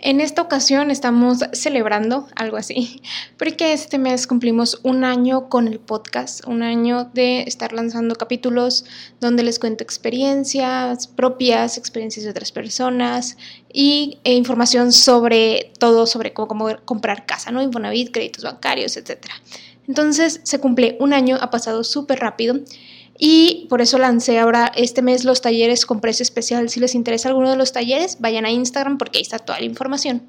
En esta ocasión estamos celebrando algo así, porque este mes cumplimos un año con el podcast, un año de estar lanzando capítulos donde les cuento experiencias propias, experiencias de otras personas y e información sobre todo, sobre cómo, cómo comprar casa, ¿no? Infonavit, créditos bancarios, etc. Entonces se cumple un año, ha pasado súper rápido y por eso lancé ahora este mes los talleres con precio especial. Si les interesa alguno de los talleres, vayan a Instagram porque ahí está toda la información.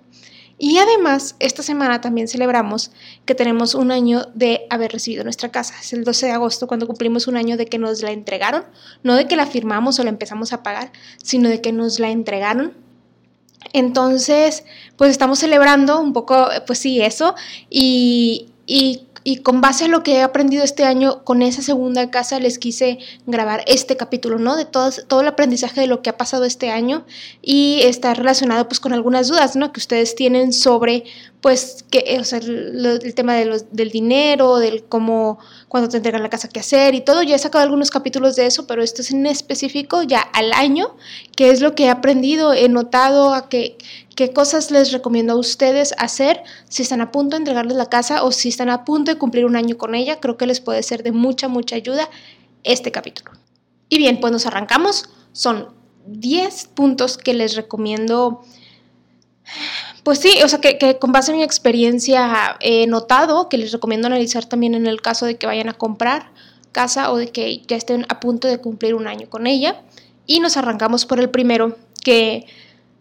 Y además, esta semana también celebramos que tenemos un año de haber recibido nuestra casa. Es el 12 de agosto cuando cumplimos un año de que nos la entregaron, no de que la firmamos o la empezamos a pagar, sino de que nos la entregaron. Entonces, pues estamos celebrando un poco, pues sí, eso. Y, y y con base a lo que he aprendido este año con esa segunda casa les quise grabar este capítulo, ¿no? De todo, todo el aprendizaje de lo que ha pasado este año y está relacionado pues con algunas dudas, ¿no? Que ustedes tienen sobre pues que, o sea, el, tema del dinero, del cómo, cuando te entregan la casa, qué hacer y todo. Ya he sacado algunos capítulos de eso, pero esto es en específico ya al año, que es lo que he aprendido, he notado a que qué cosas les recomiendo a ustedes hacer si están a punto de entregarles la casa o si están a punto de cumplir un año con ella. Creo que les puede ser de mucha, mucha ayuda este capítulo. Y bien, pues nos arrancamos. Son 10 puntos que les recomiendo. Pues sí, o sea, que, con base en mi experiencia he notado que les recomiendo analizar también en el caso de que vayan a comprar casa o de que ya estén a punto de cumplir un año con ella. Y nos arrancamos por el primero, que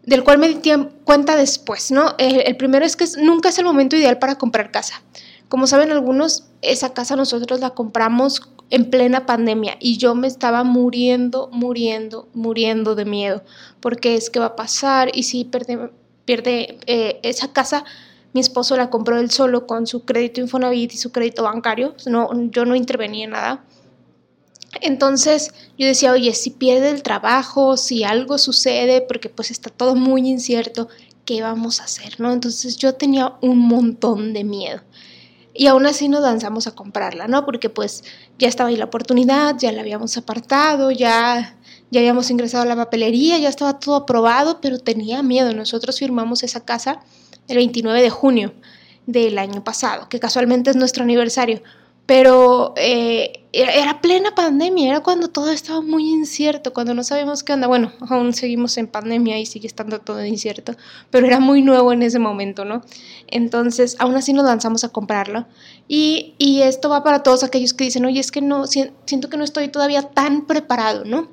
del cual me di cuenta después, ¿no? El, primero es que nunca es el momento ideal para comprar casa. Como saben algunos, esa casa nosotros la compramos en plena pandemia y yo me estaba muriendo, muriendo, muriendo de miedo, porque es que va a pasar y si pierde, pierde eh, esa casa, mi esposo la compró él solo con su crédito Infonavit y su crédito bancario, no, yo no intervenía en nada entonces yo decía, oye, si pierde el trabajo, si algo sucede, porque pues está todo muy incierto, ¿qué vamos a hacer? ¿no? Entonces yo tenía un montón de miedo. Y aún así nos lanzamos a comprarla, ¿no? Porque pues ya estaba ahí la oportunidad, ya la habíamos apartado, ya, ya habíamos ingresado a la papelería, ya estaba todo aprobado, pero tenía miedo. Nosotros firmamos esa casa el 29 de junio del año pasado, que casualmente es nuestro aniversario pero eh, era plena pandemia, era cuando todo estaba muy incierto, cuando no sabíamos qué onda. Bueno, aún seguimos en pandemia y sigue estando todo incierto, pero era muy nuevo en ese momento, ¿no? Entonces, aún así nos lanzamos a comprarlo. Y, y esto va para todos aquellos que dicen, oye, es que no, siento que no estoy todavía tan preparado, ¿no?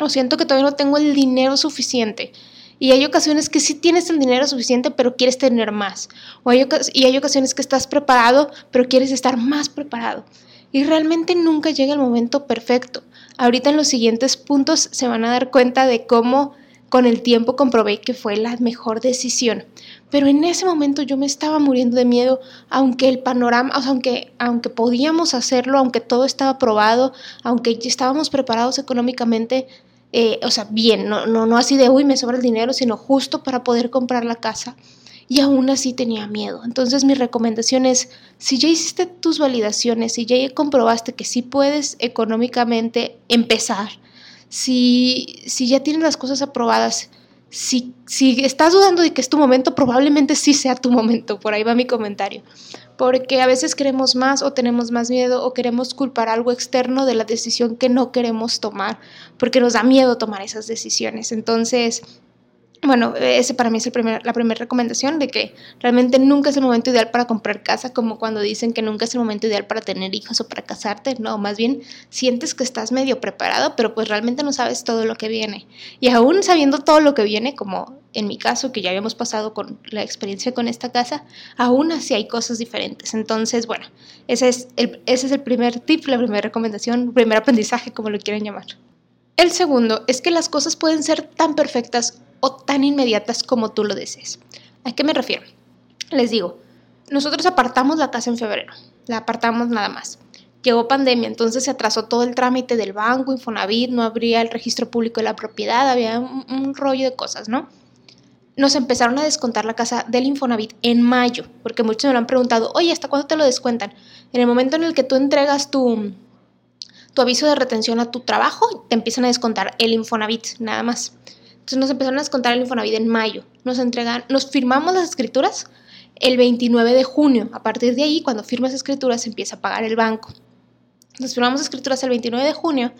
O siento que todavía no tengo el dinero suficiente. Y hay ocasiones que sí tienes el dinero suficiente, pero quieres tener más. O hay, y hay ocasiones que estás preparado, pero quieres estar más preparado. Y realmente nunca llega el momento perfecto. Ahorita en los siguientes puntos se van a dar cuenta de cómo con el tiempo comprobé que fue la mejor decisión. Pero en ese momento yo me estaba muriendo de miedo, aunque el panorama, o sea, aunque, aunque podíamos hacerlo, aunque todo estaba probado, aunque estábamos preparados económicamente, eh, o sea, bien, no, no, no así de, uy, me sobra el dinero, sino justo para poder comprar la casa. Y aún así tenía miedo. Entonces mi recomendación es, si ya hiciste tus validaciones, si ya comprobaste que sí puedes económicamente empezar, si, si ya tienes las cosas aprobadas, si, si estás dudando de que es tu momento, probablemente sí sea tu momento. Por ahí va mi comentario porque a veces queremos más o tenemos más miedo o queremos culpar algo externo de la decisión que no queremos tomar, porque nos da miedo tomar esas decisiones. Entonces, bueno, ese para mí es la primera recomendación de que realmente nunca es el momento ideal para comprar casa, como cuando dicen que nunca es el momento ideal para tener hijos o para casarte. No, más bien sientes que estás medio preparado, pero pues realmente no sabes todo lo que viene. Y aún sabiendo todo lo que viene, como en mi caso, que ya habíamos pasado con la experiencia con esta casa, aún así hay cosas diferentes. Entonces, bueno, ese es el, ese es el primer tip, la primera recomendación, el primer aprendizaje, como lo quieran llamar. El segundo es que las cosas pueden ser tan perfectas o tan inmediatas como tú lo desees. ¿A qué me refiero? Les digo, nosotros apartamos la casa en febrero, la apartamos nada más. llegó pandemia, entonces se atrasó todo el trámite del banco, Infonavit, no habría el registro público de la propiedad, había un, rollo de cosas, ¿no? Nos empezaron a descontar la casa del Infonavit en mayo, porque muchos me lo han preguntado, oye, ¿hasta cuándo te lo descuentan? En el momento en el que tú entregas tu, tu aviso de retención a tu trabajo, te empiezan a descontar el Infonavit, nada más. Entonces nos empezaron a descontar el Infonavit en mayo. Nos entregan, nos firmamos las escrituras el 29 de junio. A partir de ahí, cuando firmas escrituras, empieza a pagar el banco. Nos firmamos escrituras el 29 de junio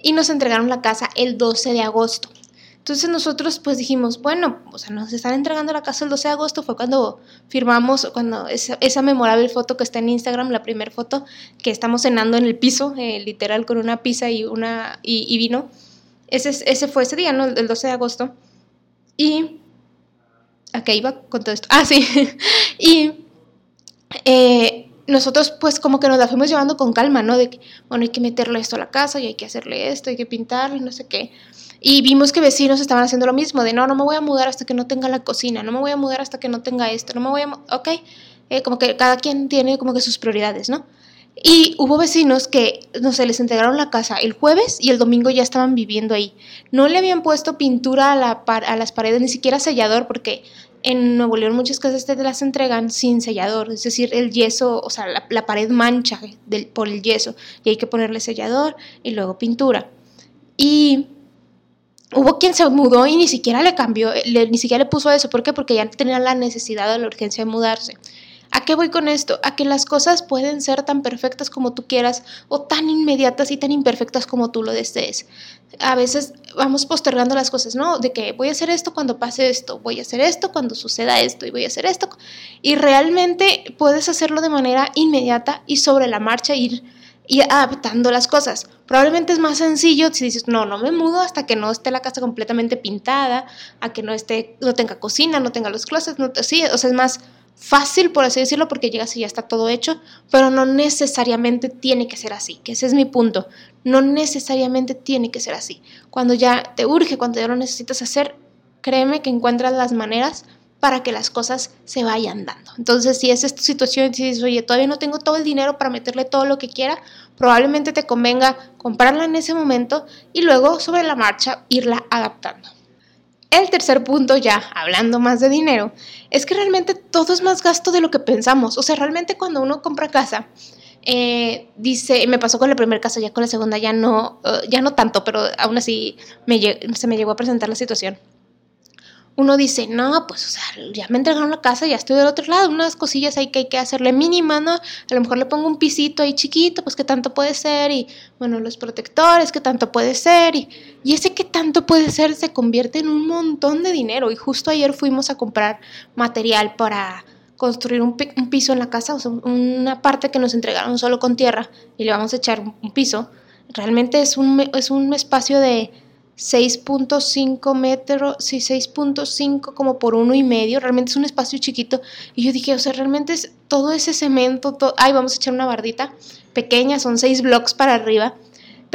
y nos entregaron la casa el 12 de agosto. Entonces nosotros pues dijimos, bueno, o sea, nos están entregando la casa el 12 de agosto, fue cuando firmamos, cuando esa, memorable foto que está en Instagram, la primera foto, que estamos cenando en el piso, eh, literal con una pizza y, una, y, vino. Ese, ese fue ese día, ¿no? El 12 de agosto. Y... ¿A qué iba con todo esto? Ah, sí. y... Eh, nosotros pues como que nos la fuimos llevando con calma, ¿no? De que, bueno, hay que meterle esto a la casa y hay que hacerle esto, hay que pintarle, no sé qué. Y vimos que vecinos estaban haciendo lo mismo, de no, no me voy a mudar hasta que no tenga la cocina, no me voy a mudar hasta que no tenga esto, no me voy a... Ok, eh, como que cada quien tiene como que sus prioridades, ¿no? Y hubo vecinos que, no sé, les entregaron la casa el jueves y el domingo ya estaban viviendo ahí. No le habían puesto pintura a, la a las paredes, ni siquiera sellador, porque en Nuevo León muchas casas te las entregan sin sellador, es decir, el yeso, o sea, la, pared mancha por el yeso y hay que ponerle sellador y luego pintura. Y hubo quien se mudó y ni siquiera le cambió, ni siquiera le puso eso. ¿Por qué? Porque ya tenía la necesidad o la urgencia de mudarse. ¿A qué voy con esto? A que las cosas pueden ser tan perfectas como tú quieras o tan inmediatas y tan imperfectas como tú lo desees. A veces vamos postergando las cosas, ¿no? De que voy a hacer esto cuando pase esto, voy a hacer esto cuando suceda esto y voy a hacer esto. Y realmente puedes hacerlo de manera inmediata y sobre la marcha ir, ir adaptando las cosas. Probablemente es más sencillo si dices, no, no me mudo hasta que no esté la casa completamente pintada, a que no esté, no tenga cocina, no tenga los closets, no, sí, o sea, es más fácil, por así decirlo, porque llegas y ya está todo hecho, pero no necesariamente tiene que ser así, que ese es mi punto. No necesariamente tiene que ser así. Cuando ya te urge, cuando ya lo necesitas hacer, créeme que encuentras las maneras para que las cosas se vayan dando. Entonces, si es esta situación, si dices, oye, todavía no tengo todo el dinero para meterle todo lo que quiera, probablemente te convenga comprarla en ese momento y luego sobre la marcha irla adaptando. El tercer punto, ya hablando más de dinero, es que realmente todo es más gasto de lo que pensamos. O sea, realmente cuando uno compra casa, eh, dice, me pasó con la primera casa, ya con la segunda ya no, eh, ya no tanto, pero aún así se me llegó a presentar la situación uno dice, no, pues, o sea, ya me entregaron la casa, ya estoy del otro lado, unas cosillas ahí que hay que hacerle mínima, ¿no? A lo mejor le pongo un pisito ahí chiquito, pues, ¿qué tanto puede ser? Y, bueno, los protectores, ¿qué tanto puede ser? Y, y ese que tanto puede ser se convierte en un montón de dinero. Y justo ayer fuimos a comprar material para construir un, piso en la casa, o sea, una parte que nos entregaron solo con tierra y le vamos a echar un piso. Realmente es un, es un espacio de 6.5 metros, sí, 6.5 como por uno y medio, realmente es un espacio chiquito. Y yo dije, o sea, realmente es todo ese cemento, todo, ay, vamos a echar una bardita pequeña, son 6 blocks para arriba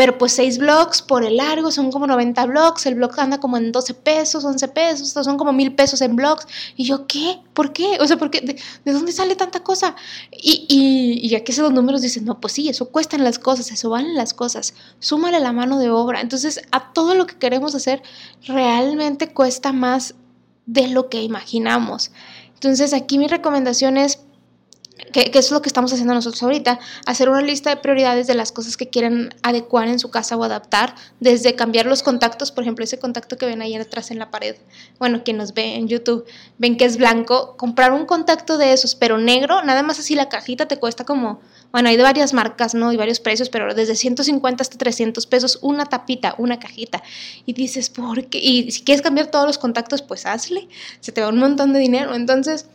pero pues 6 blocks por el largo son como 90 blocks, el blog anda como en 12 pesos, 11 pesos, son como mil pesos en blocks. Y yo, ¿qué? ¿Por qué? O sea, ¿por qué? ¿De, dónde sale tanta cosa? Y, y, y aquí esos números dicen, no, pues sí, eso cuestan las cosas, eso valen las cosas, súmale la mano de obra. Entonces, a todo lo que queremos hacer realmente cuesta más de lo que imaginamos. Entonces, aquí mi recomendación es que, es lo que estamos haciendo nosotros ahorita, hacer una lista de prioridades de las cosas que quieren adecuar en su casa o adaptar, desde cambiar los contactos, por ejemplo, ese contacto que ven ahí atrás en la pared, bueno, quien nos ve en YouTube, ven que es blanco, comprar un contacto de esos, pero negro, nada más así la cajita te cuesta como, bueno, hay de varias marcas, ¿no? Y varios precios, pero desde 150 hasta 300 pesos, una tapita, una cajita. Y dices, ¿por qué? Y si quieres cambiar todos los contactos, pues hazle, se te va un montón de dinero, entonces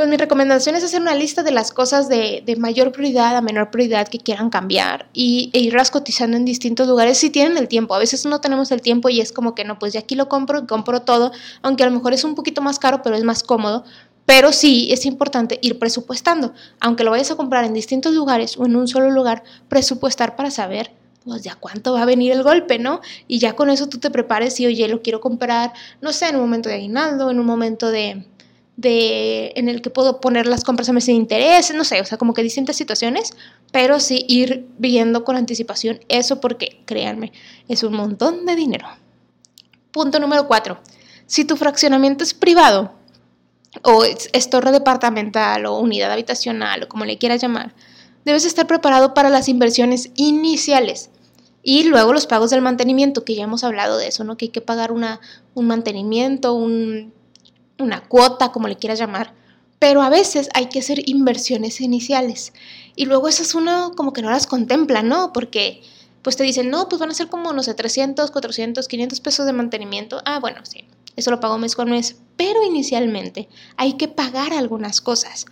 pues mi recomendación es hacer una lista de las cosas de, mayor prioridad a menor prioridad que quieran cambiar y, e irlas cotizando en distintos lugares si tienen el tiempo. A veces no tenemos el tiempo y es como que no, pues ya aquí lo compro y compro todo, aunque a lo mejor es un poquito más caro, pero es más cómodo. Pero sí es importante ir presupuestando. Aunque lo vayas a comprar en distintos lugares o en un solo lugar, presupuestar para saber pues ya cuánto va a venir el golpe, ¿no? Y ya con eso tú te prepares y, oye, lo quiero comprar, no sé, en un momento de aguinaldo, en un momento de, de, en el que puedo poner las compras a meses de interés, no sé, o sea, como que distintas situaciones pero sí ir viendo con anticipación eso porque, créanme, es un montón de dinero. Punto número cuatro. Si tu fraccionamiento es privado o es, torre departamental o unidad habitacional o como le quieras llamar, debes estar preparado para las inversiones iniciales y luego los pagos del mantenimiento, que ya hemos hablado de eso, ¿no? Que hay que pagar una, un mantenimiento, un, una cuota, como le quieras llamar. Pero a veces hay que hacer inversiones iniciales. Y luego esas uno como que no las contempla, ¿no? Porque pues te dicen, no, pues van a ser como, no sé, 300, 400, 500 pesos de mantenimiento. Ah, bueno, sí, eso lo pago mes con mes. Pero inicialmente hay que pagar algunas cosas.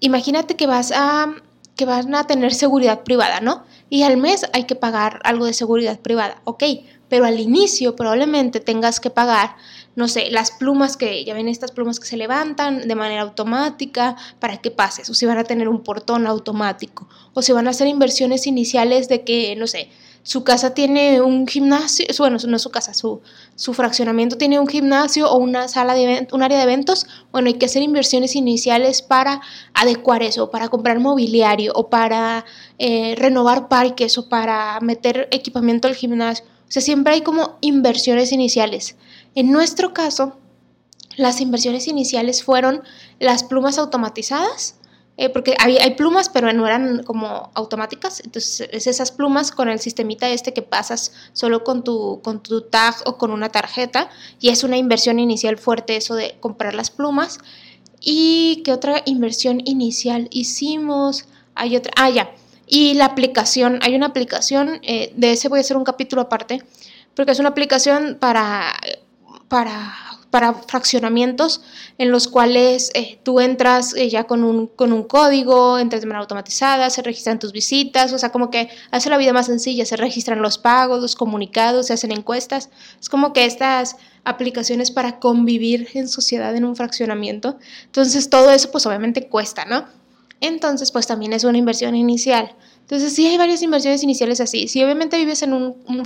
Imagínate que vas a que van a tener seguridad privada, ¿no? Y al mes hay que pagar algo de seguridad privada, ok, pero al inicio probablemente tengas que pagar, no sé, las plumas que, ya ven estas plumas que se levantan de manera automática para que pases, o si van a tener un portón automático, o si van a hacer inversiones iniciales de que, no sé, su casa tiene un gimnasio, bueno, no su casa, su, su fraccionamiento tiene un gimnasio o una sala de un área de eventos, bueno, hay que hacer inversiones iniciales para adecuar eso, para comprar mobiliario o para eh, renovar parques o para meter equipamiento al gimnasio. O sea, siempre hay como inversiones iniciales. En nuestro caso, las inversiones iniciales fueron las plumas automatizadas, eh, porque hay, hay, plumas, pero no eran como automáticas. Entonces, es esas plumas con el sistemita este que pasas solo con tu, con tu tag o con una tarjeta. Y es una inversión inicial fuerte eso de comprar las plumas. ¿Y qué otra inversión inicial hicimos? Hay otra. Ah, ya. Y la aplicación. Hay una aplicación, eh, de ese voy a hacer un capítulo aparte, porque es una aplicación para, para para fraccionamientos en los cuales eh, tú entras eh, ya con un, con un código, entras de manera automatizada, se registran tus visitas, o sea, como que hace la vida más sencilla, se registran los pagos, los comunicados, se hacen encuestas. Es como que estas aplicaciones para convivir en sociedad en un fraccionamiento. Entonces, todo eso pues obviamente cuesta, ¿no? Entonces, pues también es una inversión inicial. Entonces, sí hay varias inversiones iniciales así. Si obviamente vives en un, un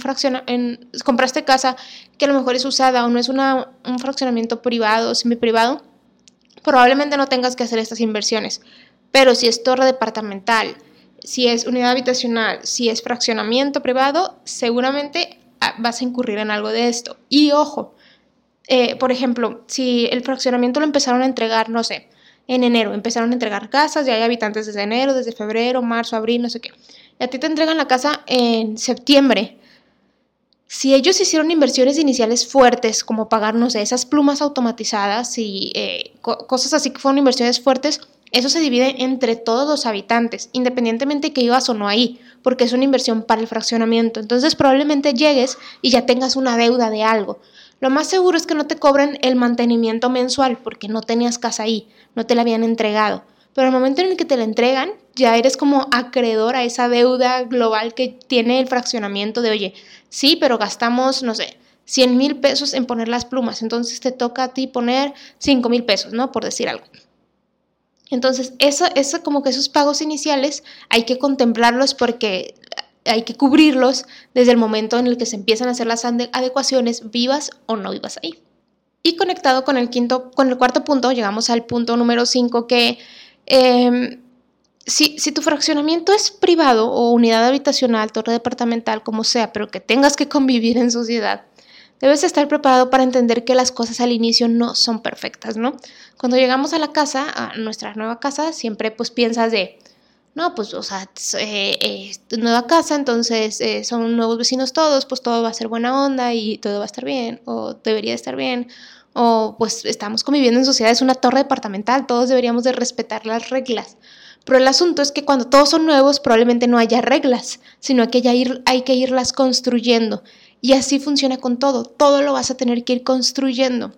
en, compraste casa que a lo mejor es usada o no es una, un fraccionamiento privado o semi-privado, probablemente no tengas que hacer estas inversiones. Pero si es torre departamental, si es unidad habitacional, si es fraccionamiento privado, seguramente ah, vas a incurrir en algo de esto. Y ojo, eh, por ejemplo, si el fraccionamiento lo empezaron a entregar, no sé, en enero. Empezaron a entregar casas, ya hay habitantes desde enero, desde febrero, marzo, abril, no sé qué. Y a ti te entregan la casa en septiembre. Si ellos hicieron inversiones iniciales fuertes, como pagar, no sé, esas plumas automatizadas y eh, cosas así que fueron inversiones fuertes, eso se divide entre todos los habitantes, independientemente de que ibas o no ahí, porque es una inversión para el fraccionamiento. Entonces probablemente llegues y ya tengas una deuda de algo. Lo más seguro es que no te cobren el mantenimiento mensual porque no tenías casa ahí, no te la habían entregado. Pero al momento en el que te la entregan, ya eres como acreedor a esa deuda global que tiene el fraccionamiento de, oye, sí, pero gastamos, no sé, 100 mil pesos en poner las plumas, entonces te toca a ti poner 5 mil pesos, ¿no? Por decir algo. Entonces, eso, eso, como que esos pagos iniciales hay que contemplarlos porque hay que cubrirlos desde el momento en el que se empiezan a hacer las adecuaciones, vivas o no vivas ahí. Y conectado con el quinto, con el cuarto punto, llegamos al punto número 5 que em, si, si, tu fraccionamiento es privado o unidad habitacional, torre departamental, como sea, pero que tengas que convivir en sociedad, debes estar preparado para entender que las cosas al inicio no son perfectas, ¿no? Cuando llegamos a la casa, a nuestra nueva casa, siempre pues piensas de, no, pues, o sea, eh, eh, nueva casa, entonces eh, son nuevos vecinos todos, pues todo va a ser buena onda y todo va a estar bien, o debería estar bien, o pues estamos conviviendo en sociedad, es una torre departamental, todos deberíamos de respetar las reglas. Pero el asunto es que cuando todos son nuevos probablemente no haya reglas, sino que ir, hay que irlas construyendo. Y así funciona con todo, todo lo vas a tener que ir construyendo.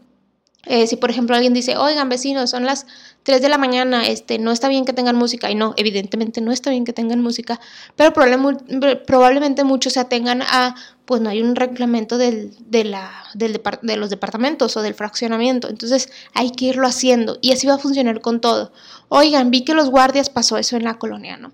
Eh, si por ejemplo alguien dice, oigan vecinos, son las 3 de la mañana, este, no está bien que tengan música, y no, evidentemente no está bien que tengan música, pero probablemente muchos se atengan a, pues no hay un reglamento del, de, la, del de los departamentos o del fraccionamiento, entonces hay que irlo haciendo y así va a funcionar con todo. Oigan, vi que los guardias pasó eso en la colonia, ¿no?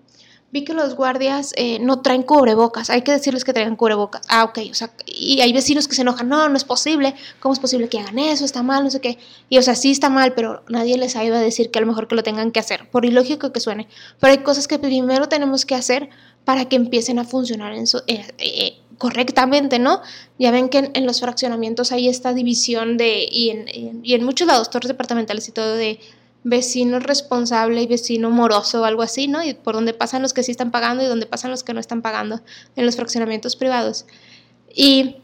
Vi que los guardias eh, no traen cubrebocas, hay que decirles que traigan cubrebocas. Ah, ok, o sea, y hay vecinos que se enojan, no, no es posible, ¿cómo es posible que hagan eso? Está mal, no sé qué. Y o sea, sí está mal, pero nadie les ha ido a decir que a lo mejor que lo tengan que hacer, por ilógico que suene. Pero hay cosas que primero tenemos que hacer para que empiecen a funcionar en eh, eh, correctamente, ¿no? Ya ven que en, los fraccionamientos hay esta división de, y en, y en muchos lados, torres departamentales y todo, de vecino responsable y vecino moroso o algo así, ¿no? Y por donde pasan los que sí están pagando y donde pasan los que no están pagando en los fraccionamientos privados. Y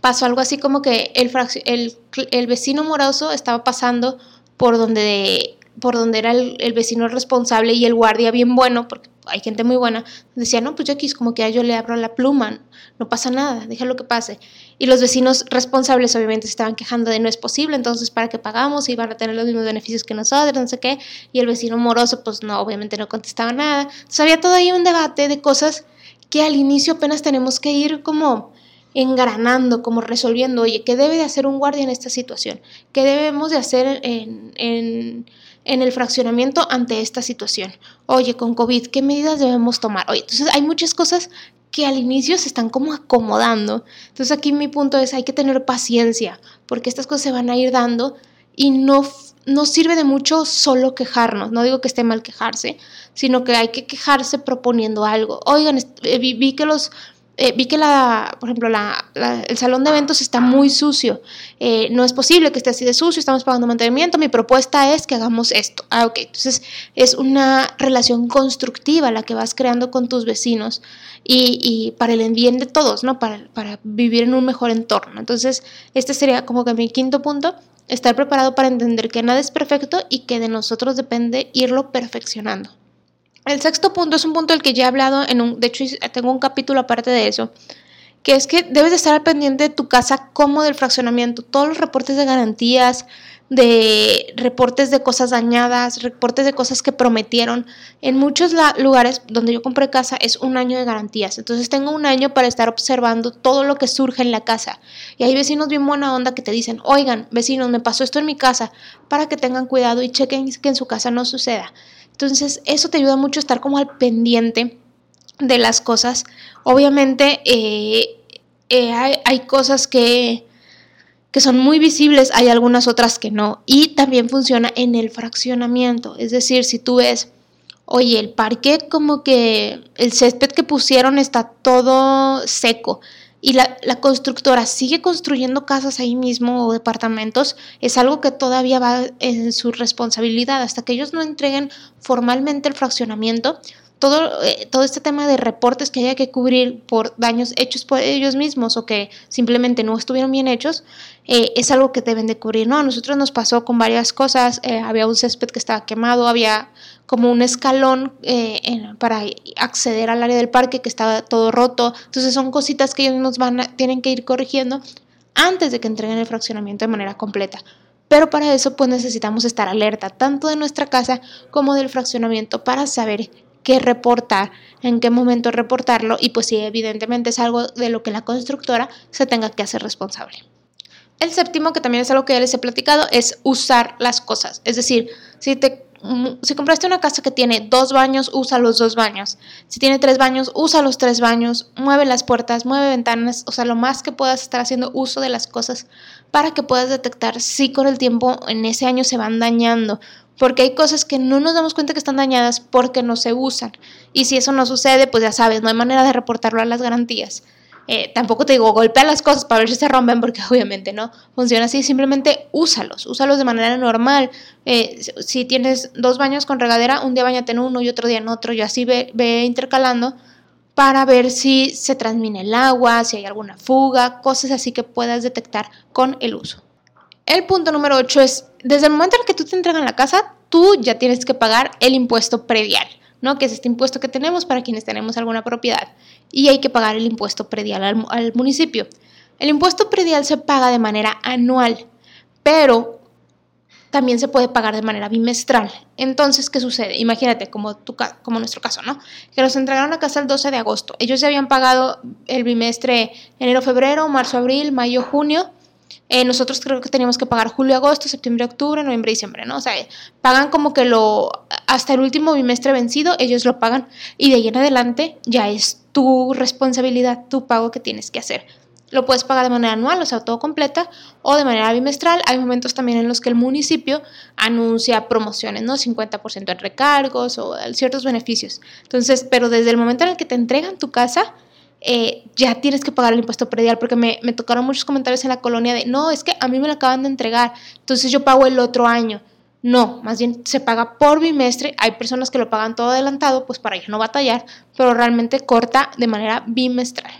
pasó algo así como que el, vecino moroso estaba pasando por donde, por donde era el, el, vecino responsable y el guardia bien bueno, porque hay gente muy buena, decía, no, pues yo aquí como que yo le abro la pluma, no pasa nada, déjalo que pase. Y los vecinos responsables obviamente se estaban quejando de no es posible, entonces para qué pagamos y van a tener los mismos beneficios que nosotros, no sé qué. Y el vecino moroso pues no, obviamente no contestaba nada. Entonces había todo ahí un debate de cosas que al inicio apenas tenemos que ir como engranando, como resolviendo, oye, ¿qué debe de hacer un guardia en esta situación? ¿Qué debemos de hacer en en el fraccionamiento ante esta situación. Oye, con COVID, ¿qué medidas debemos tomar? Oye, entonces hay muchas cosas que al inicio se están como acomodando. Entonces aquí mi punto es, hay que tener paciencia, porque estas cosas se van a ir dando y no, no sirve de mucho solo quejarnos. No digo que esté mal quejarse, sino que hay que quejarse proponiendo algo. Oigan, eh, vi que los eh, vi que la, por ejemplo, la, el salón de eventos está muy sucio. Eh, no es posible que esté así de sucio, estamos pagando mantenimiento. Mi propuesta es que hagamos esto. Ah, ok. Entonces es una relación constructiva la que vas creando con tus vecinos y, y para el bien de todos, ¿no? Para, para vivir en un mejor entorno. Entonces, este sería como que mi quinto punto estar preparado para entender que nada es perfecto y que de nosotros depende irlo perfeccionando. El sexto punto es un punto del que ya he hablado, en un, de hecho tengo un capítulo aparte de eso, que es que debes de estar al pendiente de tu casa como del fraccionamiento. Todos los reportes de garantías, de reportes de cosas dañadas, reportes de cosas que prometieron. En muchos lugares donde yo compré casa es un año de garantías. Entonces tengo un año para estar observando todo lo que surge en la casa. Y hay vecinos bien buena onda que te dicen, oigan, vecinos, me pasó esto en mi casa, para que tengan cuidado y chequen que en su casa no suceda. Entonces, eso te ayuda mucho a estar como al pendiente de las cosas. Obviamente, eh, eh, hay, cosas que, que son muy visibles, hay algunas otras que no. Y también funciona en el fraccionamiento. Es decir, si tú ves, oye, el parque como que el césped que pusieron está todo seco y la, constructora sigue construyendo casas ahí mismo o departamentos, es algo que todavía va en su responsabilidad. Hasta que ellos no entreguen formalmente el fraccionamiento, todo, eh, todo este tema de reportes que haya que cubrir por daños hechos por ellos mismos o que simplemente no estuvieron bien hechos, eh, es algo que deben de cubrir. No, a nosotros nos pasó con varias cosas, eh, había un césped que estaba quemado, había como un escalón para acceder al área del parque que estaba todo roto. Entonces son cositas que ellos nos van tienen que ir corrigiendo antes de que entreguen el fraccionamiento de manera completa. Pero para eso pues necesitamos estar alerta tanto de nuestra casa como del fraccionamiento para saber qué reportar, en qué momento reportarlo y pues si evidentemente es algo de lo que la constructora se tenga que hacer responsable. El séptimo, que también es algo que ya les he platicado, es usar las cosas. Es decir, si te si compraste una casa que tiene dos baños, usa los dos baños. Si tiene tres baños, usa los tres baños. Mueve las puertas, mueve ventanas, o sea, lo más que puedas estar haciendo uso de las cosas para que puedas detectar si con el tiempo en ese año se van dañando. Porque hay cosas que no nos damos cuenta que están dañadas porque no se usan. Y si eso no sucede, pues ya sabes, no hay manera de reportarlo a las garantías. Eh, tampoco te digo golpea las cosas para ver si se rompen, porque obviamente no funciona así. Simplemente úsalos, úsalos de manera normal. Eh, si tienes dos baños con regadera, un día bañate en uno y otro día en otro, y así ve, ve intercalando para ver si se transmite el agua, si hay alguna fuga, cosas así que puedas detectar con el uso. El punto número 8 es, desde el momento en que tú te entregan la casa, tú ya tienes que pagar el impuesto predial. ¿no? que es este impuesto que tenemos para quienes tenemos alguna propiedad. Y hay que pagar el impuesto predial al, municipio. El impuesto predial se paga de manera anual, pero también se puede pagar de manera bimestral. Entonces, ¿qué sucede? Imagínate, como, tu, como nuestro caso, ¿no? Que nos entregaron la casa el 12 de agosto. Ellos ya habían pagado el bimestre enero, febrero, marzo, abril, mayo, junio eh, nosotros creo que teníamos que pagar julio, agosto, septiembre, octubre, noviembre, diciembre, ¿no? O sea, pagan como que lo hasta el último bimestre vencido, ellos lo pagan y de ahí en adelante ya es tu responsabilidad, tu pago que tienes que hacer. Lo puedes pagar de manera anual, o sea, todo completa, o de manera bimestral. Hay momentos también en los que el municipio anuncia promociones, ¿no? 50% en recargos o ciertos beneficios. Entonces, pero desde el momento en el que te entregan tu casa, eh, ya tienes que pagar el impuesto predial, porque me, me tocaron muchos comentarios en la colonia de, no, es que a mí me lo acaban de entregar, entonces yo pago el otro año. No, más bien se paga por bimestre. Hay personas que lo pagan todo adelantado, pues para ya no batallar, pero realmente corta de manera bimestral.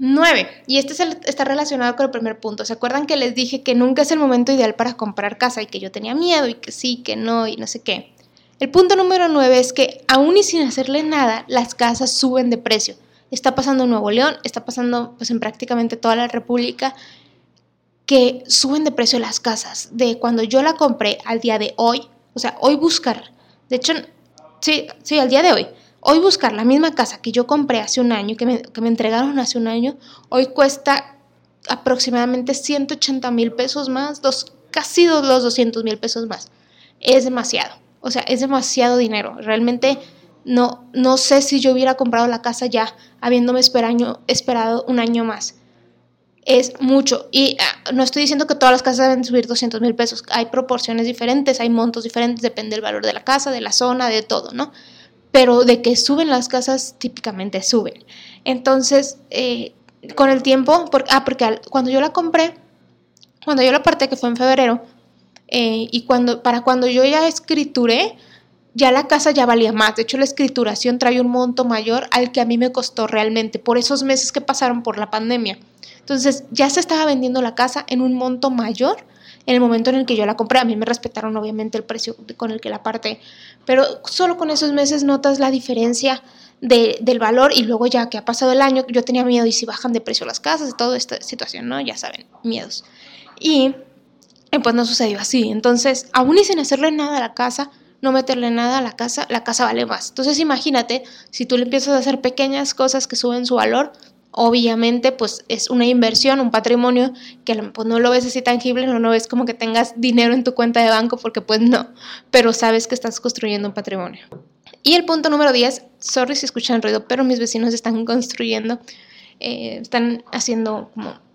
9. Y este está relacionado con el primer punto. ¿Se acuerdan que les dije que nunca es el momento ideal para comprar casa y que yo tenía miedo y que sí, que no y no sé qué? El punto número 9 es que aún y sin hacerle nada, las casas suben de precio. Está pasando en Nuevo León, está pasando pues en prácticamente toda la República que suben de precio las casas. De cuando yo la compré al día de hoy, o sea, hoy buscar. De hecho, sí, sí, al día de hoy Hoy buscar la misma casa que yo compré hace un año, que me, entregaron hace un año, hoy cuesta aproximadamente 180 mil pesos más, dos, casi los 200 mil pesos más. Es demasiado, o sea, es demasiado dinero. Realmente no, no sé si yo hubiera comprado la casa ya habiéndome esperado un año más. Es mucho. Y ah, no estoy diciendo que todas las casas deben subir 200 mil pesos. Hay proporciones diferentes, hay montos diferentes, depende del valor de la casa, de la zona, de todo, ¿no? pero de que suben las casas, típicamente suben. Entonces, eh, con el tiempo, ah, porque cuando yo la compré, cuando yo la aparté, que fue en febrero, eh, y cuando, para cuando yo ya escrituré, ya la casa ya valía más. De hecho, la escrituración trae un monto mayor al que a mí me costó realmente por esos meses que pasaron por la pandemia. Entonces, ya se estaba vendiendo la casa en un monto mayor en el momento en el que yo la compré. A mí me respetaron obviamente el precio con el que la aparté, pero solo con esos meses notas la diferencia del valor y luego ya que ha pasado el año, yo tenía miedo y si bajan de precio las casas, toda esta situación, ¿no? Ya saben, miedos. Y pues no sucedió así. Entonces, aún y sin hacerle nada a la casa, no meterle nada a la casa, la casa vale más. Entonces imagínate, si tú le empiezas a hacer pequeñas cosas que suben su valor, obviamente pues es una inversión, un patrimonio que no lo ves así tangible, no lo ves como que tengas dinero en tu cuenta de banco porque pues no, pero sabes que estás construyendo un patrimonio. Y el punto número 10, sorry si escuchan ruido, pero mis vecinos están construyendo, eh, están haciendo como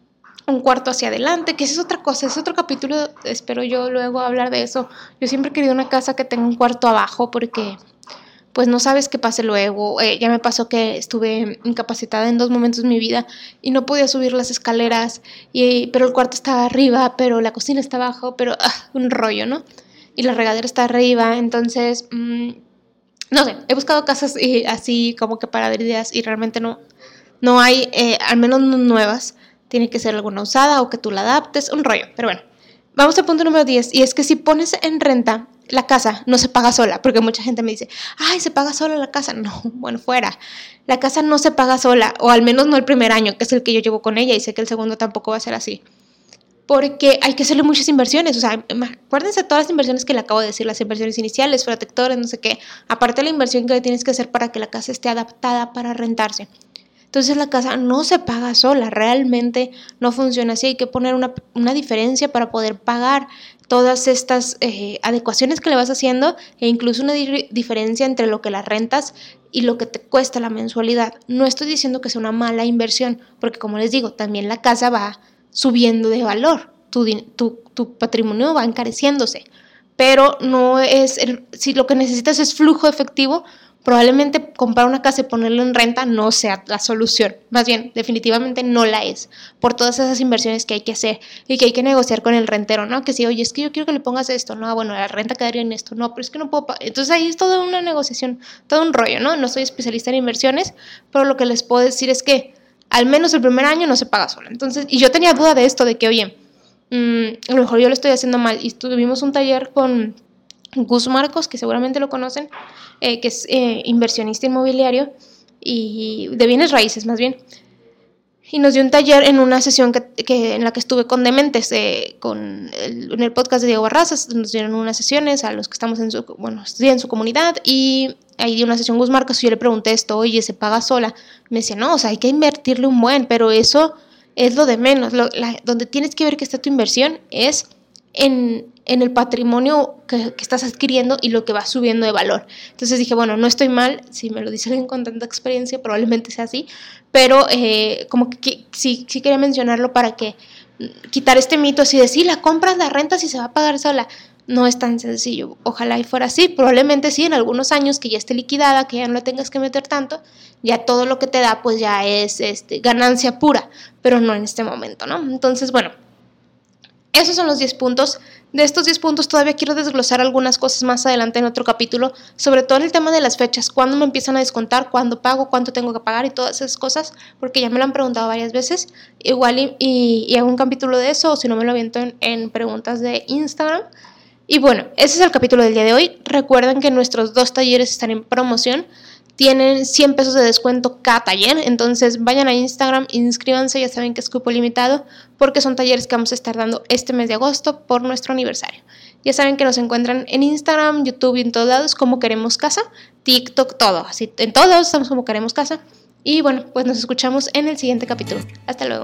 un cuarto hacia adelante, que esa es otra cosa, es otro capítulo, espero yo luego hablar de eso. Yo siempre he querido una casa que tenga un cuarto abajo porque pues no sabes qué pase luego. Eh, ya me pasó que estuve incapacitada en dos momentos de mi vida y no podía subir las escaleras, y, pero el cuarto estaba arriba, pero la cocina está abajo, pero ah, un rollo, ¿no? Y la regadera está arriba, entonces, mm, no sé, he buscado casas así como que para ideas y realmente no, no hay, eh, al menos no nuevas. Tiene que ser alguna usada o que tú la adaptes, un rollo, pero bueno. Vamos al punto número 10 y es que si pones en renta la casa no se paga sola, porque mucha gente me dice, ay, se paga sola la casa. No, bueno, fuera. La casa no se paga sola, o al menos no el primer año, que es el que yo llevo con ella, y sé que el segundo tampoco va a ser así. Porque hay que hacerle muchas inversiones. O sea, acuérdense de todas las inversiones que le acabo de decir, las inversiones iniciales, protectores, no sé qué. Aparte de la inversión que tienes que hacer para que la casa esté adaptada para rentarse. Entonces la casa no se paga sola, realmente no funciona así. Hay que poner una, diferencia para poder pagar todas estas eh, adecuaciones que le vas haciendo e incluso una diferencia entre lo que las rentas y lo que te cuesta la mensualidad. No estoy diciendo que sea una mala inversión, porque como les digo, también la casa va subiendo de valor, tu, patrimonio va encareciéndose, pero no es, si lo que necesitas es flujo efectivo, probablemente comprar una casa y ponerla en renta no sea la solución. Más bien, definitivamente no la es, por todas esas inversiones que hay que hacer y que hay que negociar con el rentero, ¿no? Que si, oye, es que yo quiero que le pongas esto, no, bueno, la renta quedaría en esto, no, pero es que no puedo. Entonces ahí es toda una negociación, todo un rollo, ¿no? No soy especialista en inversiones, pero lo que les puedo decir es que al menos el primer año no se paga sola. Entonces, y yo tenía duda de esto, de que, oye, mm, a lo mejor yo lo estoy haciendo mal. Y tuvimos un taller con Gus Marcos, que seguramente lo conocen, eh, que es eh, inversionista inmobiliario y de bienes raíces más bien. Y nos dio un taller en una sesión que, en la que estuve con Dementes, eh, con en el podcast de Diego Barrazas, nos dieron unas sesiones a los que estamos en su, bueno, en su comunidad y ahí dio una sesión Gus Marcos y yo le pregunté esto, oye, ¿se paga sola? Me decía, no, o sea, hay que invertirle un buen, pero eso es lo de menos. donde tienes que ver que está tu inversión es en en el patrimonio que, estás adquiriendo y lo que va subiendo de valor. Entonces dije, bueno, no estoy mal, si me lo dice alguien con tanta experiencia, probablemente sea así, pero eh, como que, sí, sí quería mencionarlo para que mm, quitar este mito así de, sí, la compras, la rentas y se va a pagar sola. No es tan sencillo. Ojalá y fuera así. Probablemente sí, en algunos años que ya esté liquidada, que ya no le tengas que meter tanto, ya todo lo que te da pues ya es este, ganancia pura, pero no en este momento, ¿no? Entonces, bueno, esos son los 10 puntos. De estos 10 puntos todavía quiero desglosar algunas cosas más adelante en otro capítulo, sobre todo el tema de las fechas, cuándo me empiezan a descontar, cuándo pago, cuánto tengo que pagar y todas esas cosas, porque ya me lo han preguntado varias veces. Igual y, hago un capítulo de eso, o si no me lo aviento en, en preguntas de Instagram. Y bueno, ese es el capítulo del día de hoy. Recuerden que nuestros dos talleres están en promoción tienen 100 pesos de descuento cada taller. Entonces vayan a Instagram, inscríbanse, ya saben que es cupo limitado, porque son talleres que vamos a estar dando este mes de agosto por nuestro aniversario. Ya saben que nos encuentran en Instagram, YouTube y en todos lados como Queremos Casa, TikTok, todo. Así, en todos estamos como Queremos Casa. Y bueno, pues nos escuchamos en el siguiente capítulo. Hasta luego.